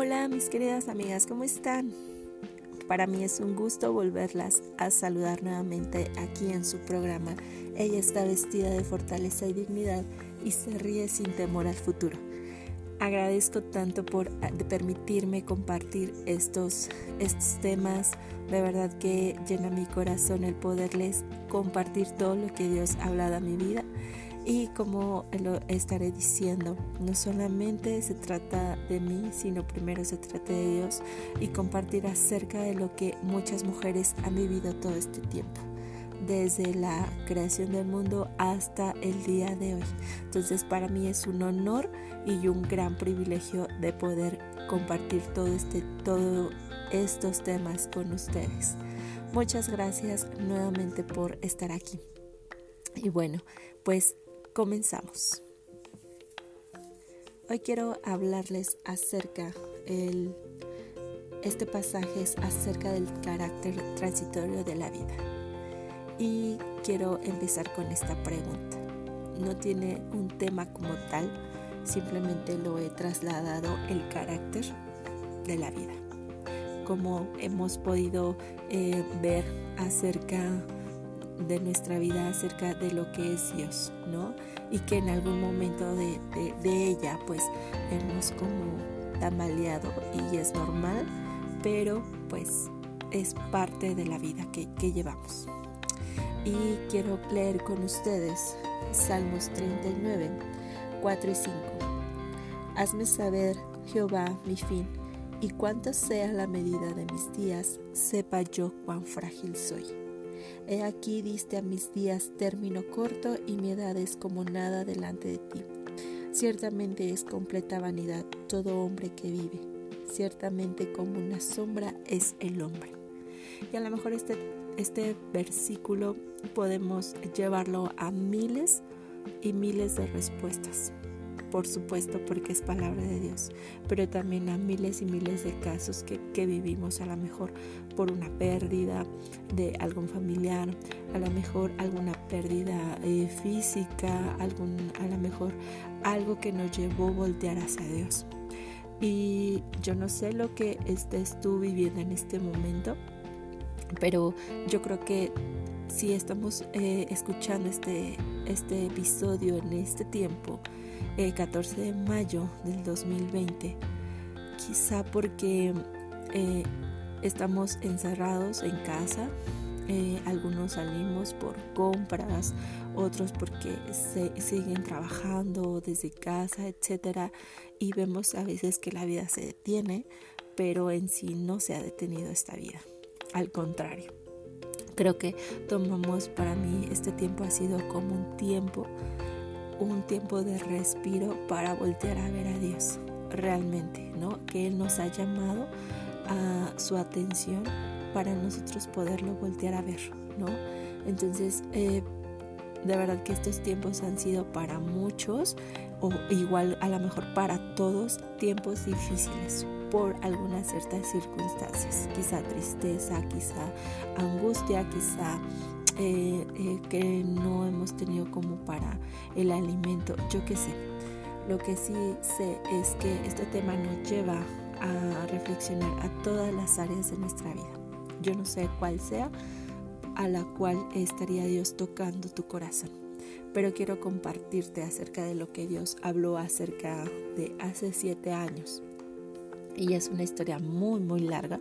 Hola mis queridas amigas, ¿cómo están? Para mí es un gusto volverlas a saludar nuevamente aquí en su programa. Ella está vestida de fortaleza y dignidad y se ríe sin temor al futuro. Agradezco tanto por ah, permitirme compartir estos, estos temas. De verdad que llena mi corazón el poderles compartir todo lo que Dios ha hablado a mi vida. Y como lo estaré diciendo, no solamente se trata de mí, sino primero se trata de Dios y compartir acerca de lo que muchas mujeres han vivido todo este tiempo desde la creación del mundo hasta el día de hoy. Entonces para mí es un honor y un gran privilegio de poder compartir todo este, todos estos temas con ustedes. Muchas gracias nuevamente por estar aquí. Y bueno, pues comenzamos. Hoy quiero hablarles acerca el este pasaje es acerca del carácter transitorio de la vida. Y quiero empezar con esta pregunta. No tiene un tema como tal, simplemente lo he trasladado el carácter de la vida. Como hemos podido eh, ver acerca de nuestra vida, acerca de lo que es Dios, ¿no? Y que en algún momento de, ella, pues hemos como tambaleado y es normal, pero pues es parte de la vida que, que llevamos y quiero leer con ustedes Salmos 39, 4 y 5. Hazme saber, Jehová, mi fin, y cuánto sea la medida de mis días, sepa yo cuán frágil soy. He aquí diste a mis días término corto y mi edad es como nada delante de ti. Ciertamente es completa vanidad todo hombre que vive. Ciertamente como una sombra es el hombre. Y a lo mejor este este versículo podemos llevarlo a miles y miles de respuestas. Por supuesto, porque es palabra de Dios, pero también a miles y miles de casos que, vivimos a lo mejor por una pérdida de algún familiar, a lo mejor alguna pérdida eh, física, algún, a lo mejor algo que nos llevó a voltear hacia Dios. Y yo no sé lo que estés tú viviendo en este momento, pero yo creo que si estamos eh, escuchando este, este episodio en este tiempo, el 14 de mayo del 2020, quizá porque eh, estamos encerrados en casa, eh, algunos salimos por compras, otros porque se, siguen trabajando desde casa, etcétera, y vemos a veces que la vida se detiene, pero en sí no se ha detenido esta vida. Al contrario, creo que tomamos para mí este tiempo ha sido como un tiempo, un tiempo de respiro para voltear a ver a Dios realmente, ¿no? Que Él nos ha llamado a su atención para nosotros poderlo voltear a ver, ¿no? Entonces, eh, de verdad que estos tiempos han sido para muchos, o igual a lo mejor para todos, tiempos difíciles, por algunas ciertas circunstancias, quizá tristeza, quizá angustia, quizá eh, eh, que no hemos tenido como para el alimento, yo qué sé. Lo que sí sé es que este tema nos lleva a reflexionar a todas las áreas de nuestra vida. Yo no sé cuál sea a la cual estaría Dios tocando tu corazón. Pero quiero compartirte acerca de lo que Dios habló acerca de hace siete años y es una historia muy muy larga,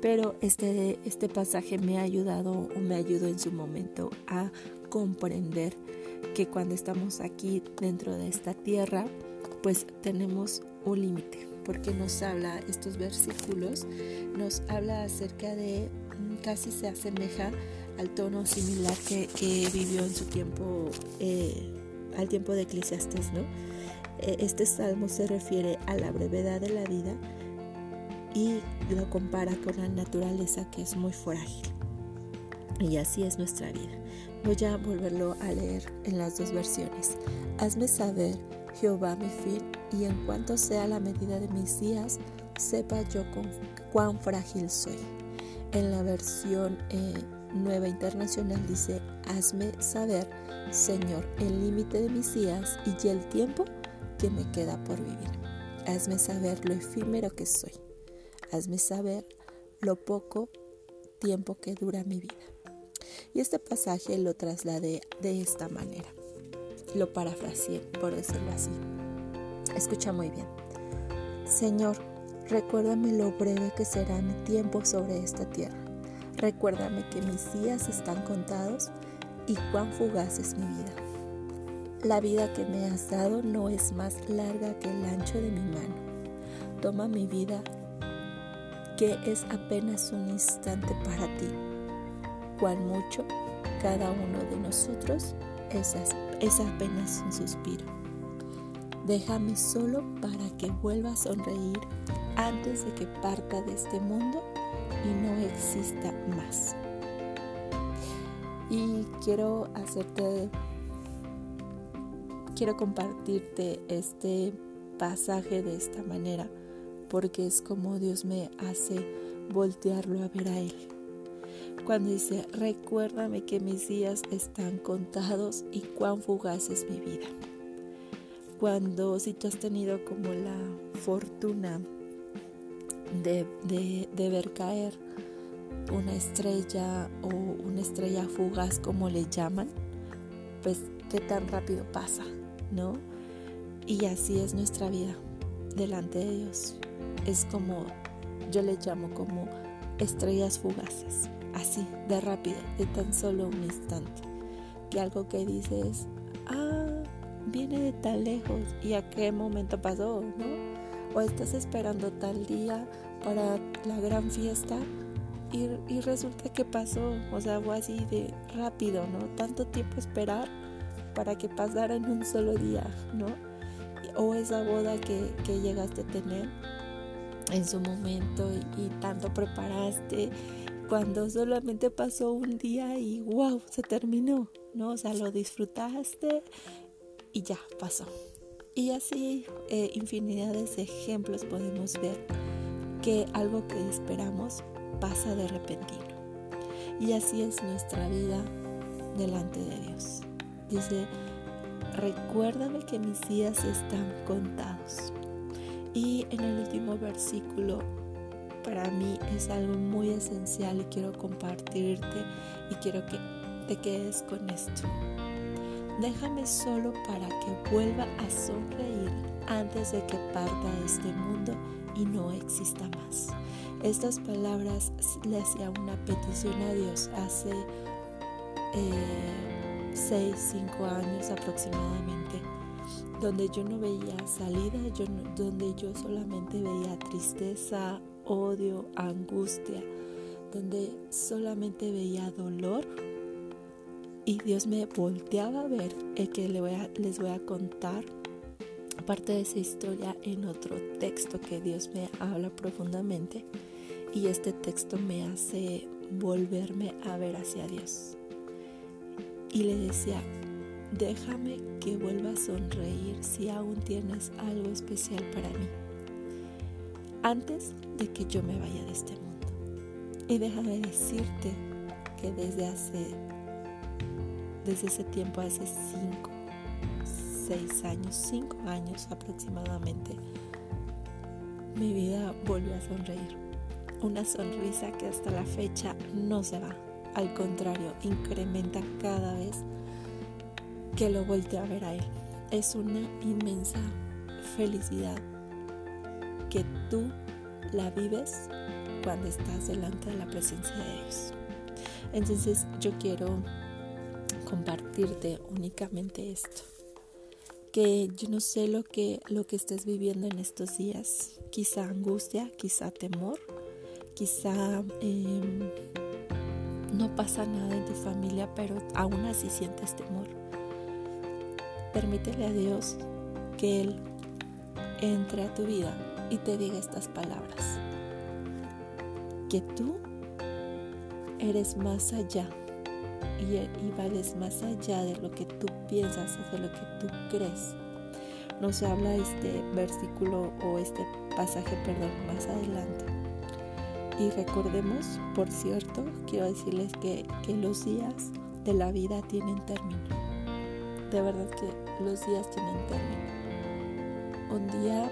pero este, este pasaje me ha ayudado o me ayudó en su momento a comprender que cuando estamos aquí dentro de esta tierra, pues tenemos un límite, porque nos habla, estos versículos, nos habla acerca de, mm, casi se asemeja al tono similar que, vivió en su tiempo, eh, al tiempo de Eclesiastes, ¿no? Eh, este salmo se refiere a la brevedad de la vida, y lo compara con la naturaleza que es muy frágil. Y así es nuestra vida. Voy a volverlo a leer en las dos versiones. Hazme saber, Jehová, mi fin, y en cuanto sea la medida de mis días, sepa yo cuán frágil soy. En la versión eh, nueva internacional dice, hazme saber, Señor, el límite de mis días y el tiempo que me queda por vivir. hazme saber lo efímero que soy, hazme saber lo poco tiempo que dura mi vida. Y este pasaje lo trasladé de esta manera. Lo parafraseé, por decirlo así. Escucha muy bien. Señor, recuérdame lo breve que será mi tiempo sobre esta tierra. Recuérdame que mis días están contados y cuán fugaz es mi vida. La vida que me has dado no es más larga que el ancho de mi mano. Toma mi vida, que es apenas un instante para ti. Cuán mucho cada uno de nosotros es, es apenas un suspiro. Déjame solo para que vuelva a sonreír antes de que parta de este mundo y no exista más. Y quiero hacerte, quiero compartirte este pasaje de esta manera, porque es como Dios me hace voltearlo a ver a Él. Cuando dice, recuérdame que mis días están contados y cuán fugaz es mi vida. Cuando si tú has tenido como la fortuna de, ver caer una estrella o una estrella fugaz como le llaman, pues qué tan rápido pasa, ¿no? Y así es nuestra vida delante de Dios. Es como, yo le llamo como estrellas fugaces, así, de rápido, de tan solo un instante. Que algo que dices, ah, viene de tan lejos y a qué momento pasó, ¿no? o estás esperando tal día para la gran fiesta y, resulta que pasó, o sea, fue así de rápido, ¿no? Tanto tiempo esperar para que pasara en un solo día, ¿no? O esa boda que, llegaste a tener en su momento y, tanto preparaste cuando solamente pasó un día y wow, se terminó, ¿no? O sea, lo disfrutaste y ya pasó. Y así eh, de ejemplos podemos ver que algo que esperamos pasa de repentino. Y así es nuestra vida delante de Dios. Dice, recuérdame que mis días están contados. Y en el último versículo, para mí es algo muy esencial y quiero compartirte y quiero que te quedes con esto. Déjame solo para que vuelva a sonreír antes de que parta de este mundo y no exista más. Estas palabras le hacía una petición a Dios hace 6, eh, 5 años aproximadamente, donde yo no veía salida, donde yo solamente veía tristeza, odio, angustia, donde solamente veía dolor y Dios me volteaba a ver el que les voy a contar parte de esa historia en otro texto que Dios me habla profundamente y este texto me hace volverme a ver hacia Dios. Y le decía, déjame que vuelva a sonreír si aún tienes algo especial para mí, antes de que yo me vaya de este mundo. Y déjame decirte que desde hace desde ese tiempo, hace 5, 6 años, 5 años aproximadamente, mi vida volvió a sonreír. Una sonrisa que hasta la fecha no se va. Al contrario, incrementa cada vez que lo volteo a ver a Él. Es una inmensa felicidad que tú la vives cuando estás delante de la presencia de Dios. Entonces yo quiero compartirte únicamente esto. Que yo no sé lo que, lo que estés viviendo en estos días. Quizá angustia, quizá temor, quizá em, no pasa nada en tu familia, pero aún así sientes temor. Permítele a Dios que Él entre a tu vida y te diga estas palabras. Que tú eres más allá y, vales más allá de lo que tú piensas o de lo que tú crees. Nos habla este versículo o este pasaje, perdón, más adelante. Y recordemos, por cierto, quiero decirles que, que los días de la vida tienen término. De verdad que los días tienen término. Un día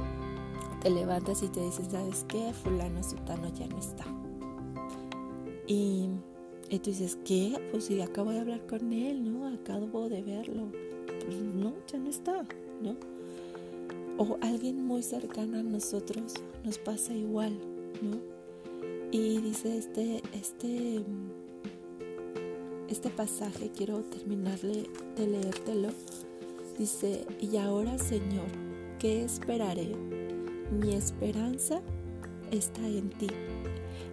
te levantas y te dicen, ¿sabes qué? Fulano Sutano ya no está. Y, y tú dices, ¿qué? Pues sí, acabo de hablar con él, ¿no? Acabo de verlo. Pues no, ya no está, ¿no? O alguien muy cercano a nosotros nos pasa igual, ¿no? Y dice este, este, este pasaje, quiero terminarle de leértelo. Dice, y ahora Señor, ¿qué esperaré? Mi esperanza está en ti.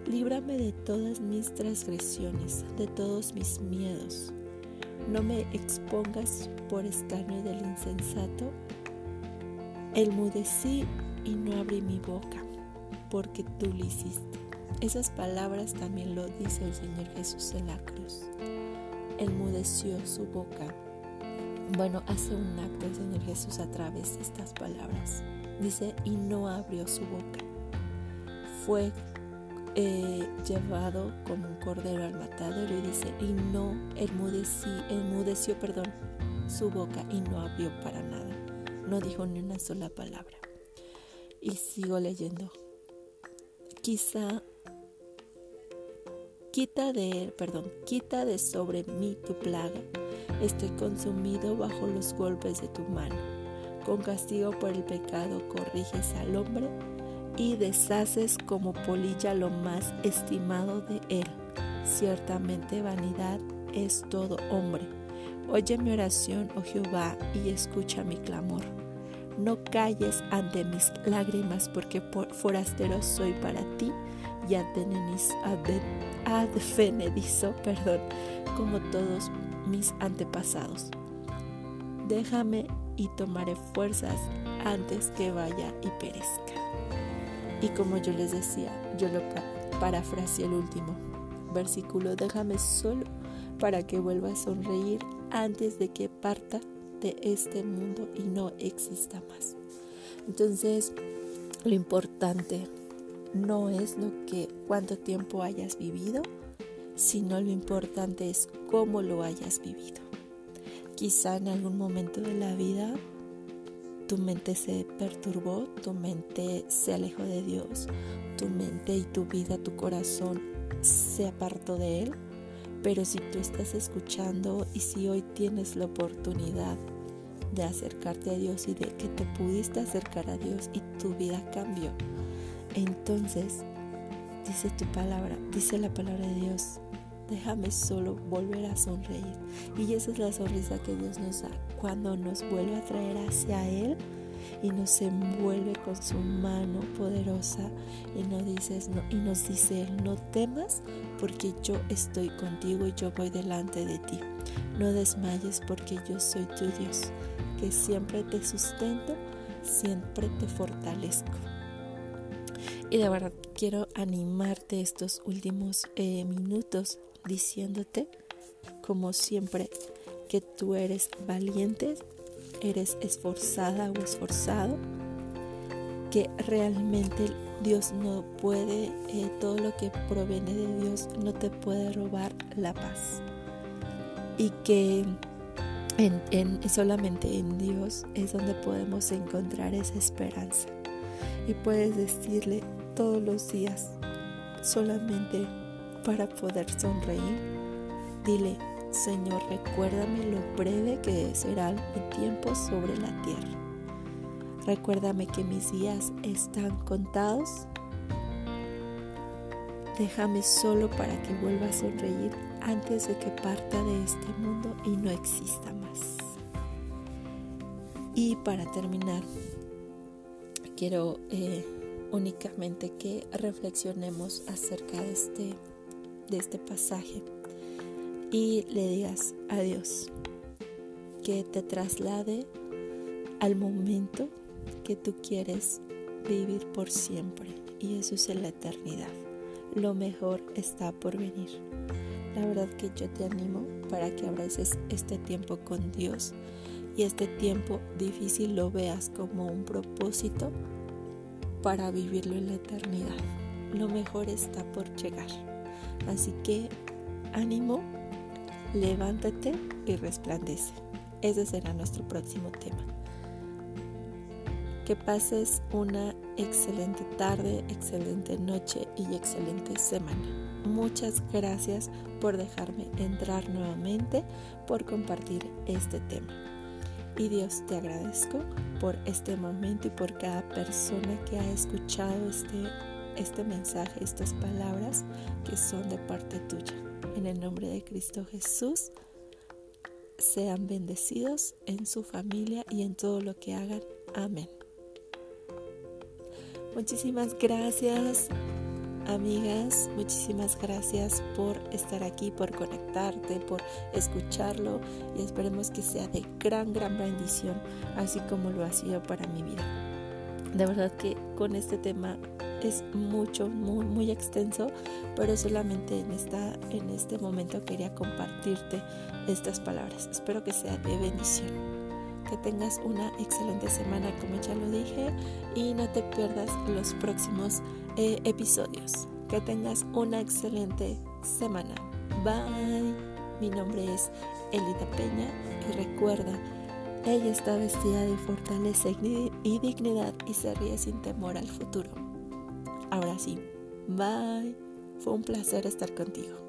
Líbrame de todas mis transgresiones, de todos mis miedos. No me expongas por escarnio del insensato. Elmudecí y no abrí mi boca, porque tú lo hiciste. Esas palabras también lo dice el Señor Jesús en la cruz. Elmudeció su boca. Bueno, hace un acto el Señor Jesús a través de estas palabras. Dice, y no abrió su boca. Fue eh, llevado como un cordero al matadero y dice, y no enmudeció, perdón, su boca y no abrió para nada. No dijo ni una sola palabra. Y sigo leyendo. Quizá quita de perdón, quita de sobre mí tu plaga. Estoy consumido bajo los golpes de tu mano con castigo por el pecado corriges al hombre y deshaces como polilla lo más estimado de él. Ciertamente vanidad es todo hombre. Oye mi oración, oh Jehová, y escucha mi clamor. No calles ante mis lágrimas, porque forastero soy para ti y advenedizo, perdón, como todos mis antepasados. Déjame y tomaré fuerzas antes que vaya y perezca. Y como yo les decía, yo lo parafraseé el último versículo, déjame solo para que vuelva a sonreír antes de que parta de este mundo y no exista más. Entonces, lo importante no es lo que cuánto tiempo hayas vivido, sino lo importante es cómo lo hayas vivido. Quizá en algún momento de la vida tu mente se perturbó, tu mente se alejó de Dios, tu mente y tu vida, tu corazón se apartó de Él. Pero si tú estás escuchando y si hoy tienes la oportunidad de acercarte a Dios y de que te pudiste acercar a Dios y tu vida cambió, entonces dice tu palabra, dice la palabra de Dios, déjame solo volver a sonreír. Y esa es la sonrisa que Dios nos da cuando nos vuelve a traer hacia Él y nos envuelve con su mano poderosa y nos, dice no temas porque yo estoy contigo y yo voy delante de ti. No desmayes porque yo soy tu Dios, que siempre te sustento, siempre te fortalezco. Y de verdad quiero animarte estos últimos eh, minutos diciéndote, como siempre, que tú eres valiente, eres esforzada o esforzado, que realmente Dios no puede, eh, todo lo que proviene de Dios no te puede robar la paz. Y que en, solamente en Dios es donde podemos encontrar esa esperanza. Y puedes decirle todos los días, solamente para poder sonreír. Dile, Señor, recuérdame lo breve que será mi tiempo sobre la tierra. Recuérdame que mis días están contados. Déjame solo para que vuelva a sonreír antes de que parta de este mundo y no exista más. Y para terminar, quiero eh, únicamente que reflexionemos acerca de este de este pasaje y le digas a Dios que te traslade al momento que tú quieres vivir por siempre y eso es en la eternidad. Lo mejor está por venir. La verdad que yo te animo para que abraces este tiempo con Dios y este tiempo difícil lo veas como un propósito para vivirlo en la eternidad. Lo mejor está por llegar. Así que ánimo, levántate y resplandece. Ese será nuestro próximo tema. Que pases una excelente tarde, excelente noche y excelente semana. Muchas gracias por dejarme entrar nuevamente, por compartir este tema. Y Dios te agradezco por este momento y por cada persona que ha escuchado este, este mensaje, estas palabras que son de parte tuya. En el nombre de Cristo Jesús, sean bendecidos en su familia y en todo lo que hagan. Amén. Muchísimas gracias, amigas. Muchísimas gracias por estar aquí, por conectarte, por escucharlo y esperemos que sea de gran, gran bendición, así como lo ha sido para mi vida. De verdad que con este tema es mucho, muy, extenso, pero solamente en, esta, en este momento quería compartirte estas palabras. Espero que sea de bendición que tengas una excelente semana como ya lo dije y no te pierdas los próximos eh, episodios. Que tengas una excelente semana. Bye. Mi nombre es Elida Peña y recuerda, ella está vestida de fortaleza y dignidad y se ríe sin temor al futuro. Ahora sí, bye. Fue un placer estar contigo.